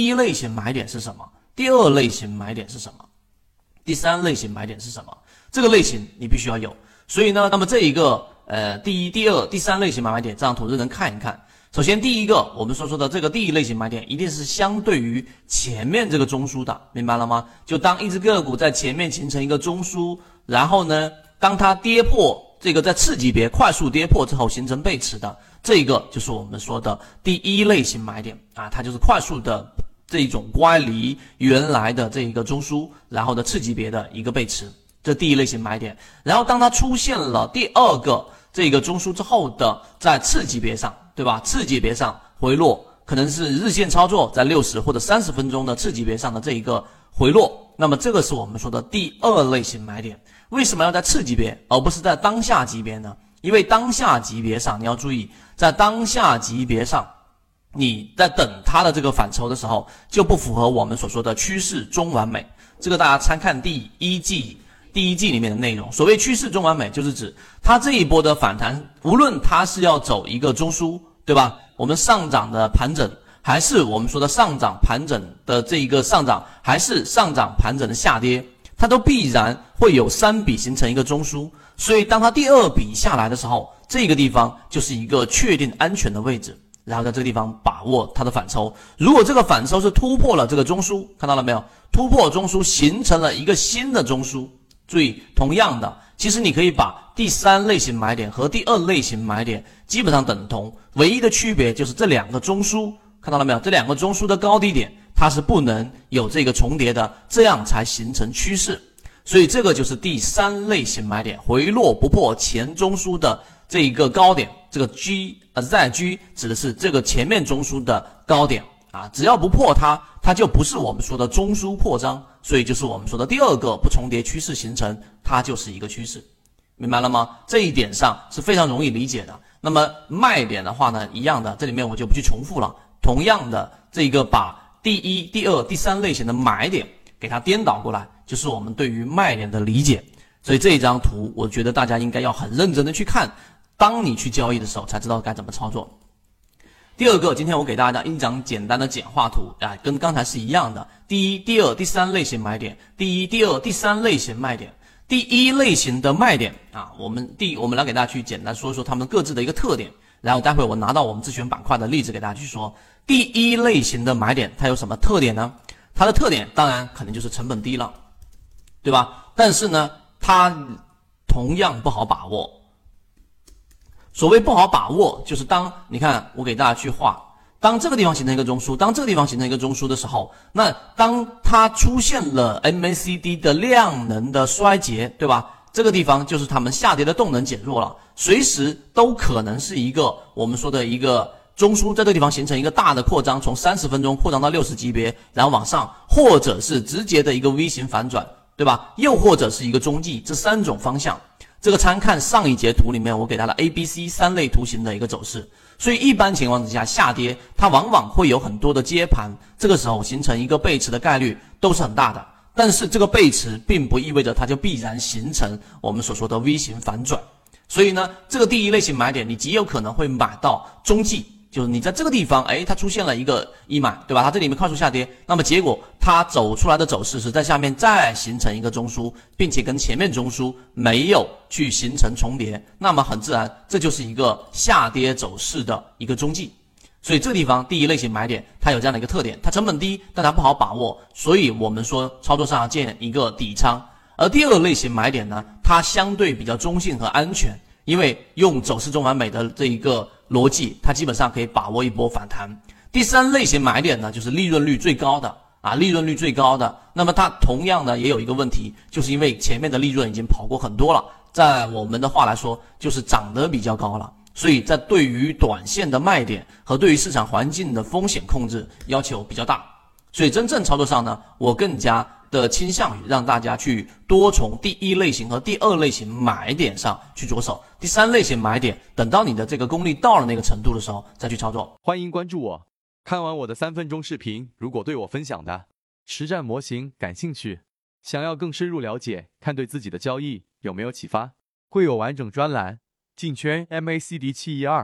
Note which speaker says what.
Speaker 1: 第一类型买点是什么？第二类型买点是什么？第三类型买点是什么？这个类型你必须要有。所以呢，那么这一个呃，第一、第二、第三类型买卖点，这张图就能看一看。首先，第一个我们所说的这个第一类型买点，一定是相对于前面这个中枢的，明白了吗？就当一只个股在前面形成一个中枢，然后呢，当它跌破这个在次级别快速跌破之后形成背驰的，这一个就是我们说的第一类型买点啊，它就是快速的这一种乖离原来的这一个中枢，然后的次级别的一个背驰。这第一类型买点，然后当它出现了第二个这个中枢之后的，在次级别上，对吧？次级别上回落，可能是日线操作在六十或者三十分钟的次级别上的这一个回落，那么这个是我们说的第二类型买点。为什么要在次级别而不是在当下级别呢？因为当下级别上你要注意，在当下级别上，你在等它的这个反抽的时候，就不符合我们所说的趋势中完美。这个大家参看第一季。第一季里面的内容，所谓趋势中完美，就是指它这一波的反弹，无论它是要走一个中枢，对吧？我们上涨的盘整，还是我们说的上涨盘整的这一个上涨，还是上涨盘整的下跌，它都必然会有三笔形成一个中枢。所以当它第二笔下来的时候，这个地方就是一个确定安全的位置，然后在这个地方把握它的反抽。如果这个反抽是突破了这个中枢，看到了没有？突破中枢形成了一个新的中枢。注意，同样的，其实你可以把第三类型买点和第二类型买点基本上等同，唯一的区别就是这两个中枢，看到了没有？这两个中枢的高低点它是不能有这个重叠的，这样才形成趋势。所以这个就是第三类型买点，回落不破前中枢的这一个高点，这个 G 呃 ZG 指的是这个前面中枢的高点。啊，只要不破它，它就不是我们说的中枢扩张，所以就是我们说的第二个不重叠趋势形成，它就是一个趋势，明白了吗？这一点上是非常容易理解的。那么卖点的话呢，一样的，这里面我就不去重复了。同样的，这个把第一、第二、第三类型的买点给它颠倒过来，就是我们对于卖点的理解。所以这一张图，我觉得大家应该要很认真的去看，当你去交易的时候，才知道该怎么操作。第二个，今天我给大家一张简单的简化图啊，跟刚才是一样的。第一、第二、第三类型买点，第一、第二、第三类型卖点。第一类型的卖点啊，我们第我们来给大家去简单说说他们各自的一个特点，然后待会我拿到我们自选板块的例子给大家去说。第一类型的买点它有什么特点呢？它的特点当然肯定就是成本低了，对吧？但是呢，它同样不好把握。所谓不好把握，就是当你看我给大家去画，当这个地方形成一个中枢，当这个地方形成一个中枢的时候，那当它出现了 MACD 的量能的衰竭，对吧？这个地方就是它们下跌的动能减弱了，随时都可能是一个我们说的一个中枢，在这个地方形成一个大的扩张，从三十分钟扩张到六十级别，然后往上，或者是直接的一个 V 型反转，对吧？又或者是一个中继，这三种方向。这个参看上一节图里面，我给它的 A、B、C 三类图形的一个走势，所以一般情况之下下跌，它往往会有很多的接盘，这个时候形成一个背驰的概率都是很大的。但是这个背驰并不意味着它就必然形成我们所说的 V 型反转，所以呢，这个第一类型买点，你极有可能会买到中继。就是你在这个地方，哎，它出现了一个一买，对吧？它这里面快速下跌，那么结果它走出来的走势是在下面再形成一个中枢，并且跟前面中枢没有去形成重叠，那么很自然，这就是一个下跌走势的一个踪迹。所以这个地方第一类型买点，它有这样的一个特点，它成本低，但它不好把握，所以我们说操作上要建一个底仓。而第二类型买点呢，它相对比较中性和安全，因为用走势中完美的这一个。逻辑，它基本上可以把握一波反弹。第三类型买点呢，就是利润率最高的啊，利润率最高的。那么它同样呢，也有一个问题，就是因为前面的利润已经跑过很多了，在我们的话来说，就是涨得比较高了。所以在对于短线的卖点和对于市场环境的风险控制要求比较大。所以真正操作上呢，我更加。的倾向于让大家去多从第一类型和第二类型买点上去着手，第三类型买点等到你的这个功力到了那个程度的时候再去操作。
Speaker 2: 欢迎关注我，看完我的三分钟视频，如果对我分享的实战模型感兴趣，想要更深入了解，看对自己的交易有没有启发，会有完整专栏进圈 MACD 七一二。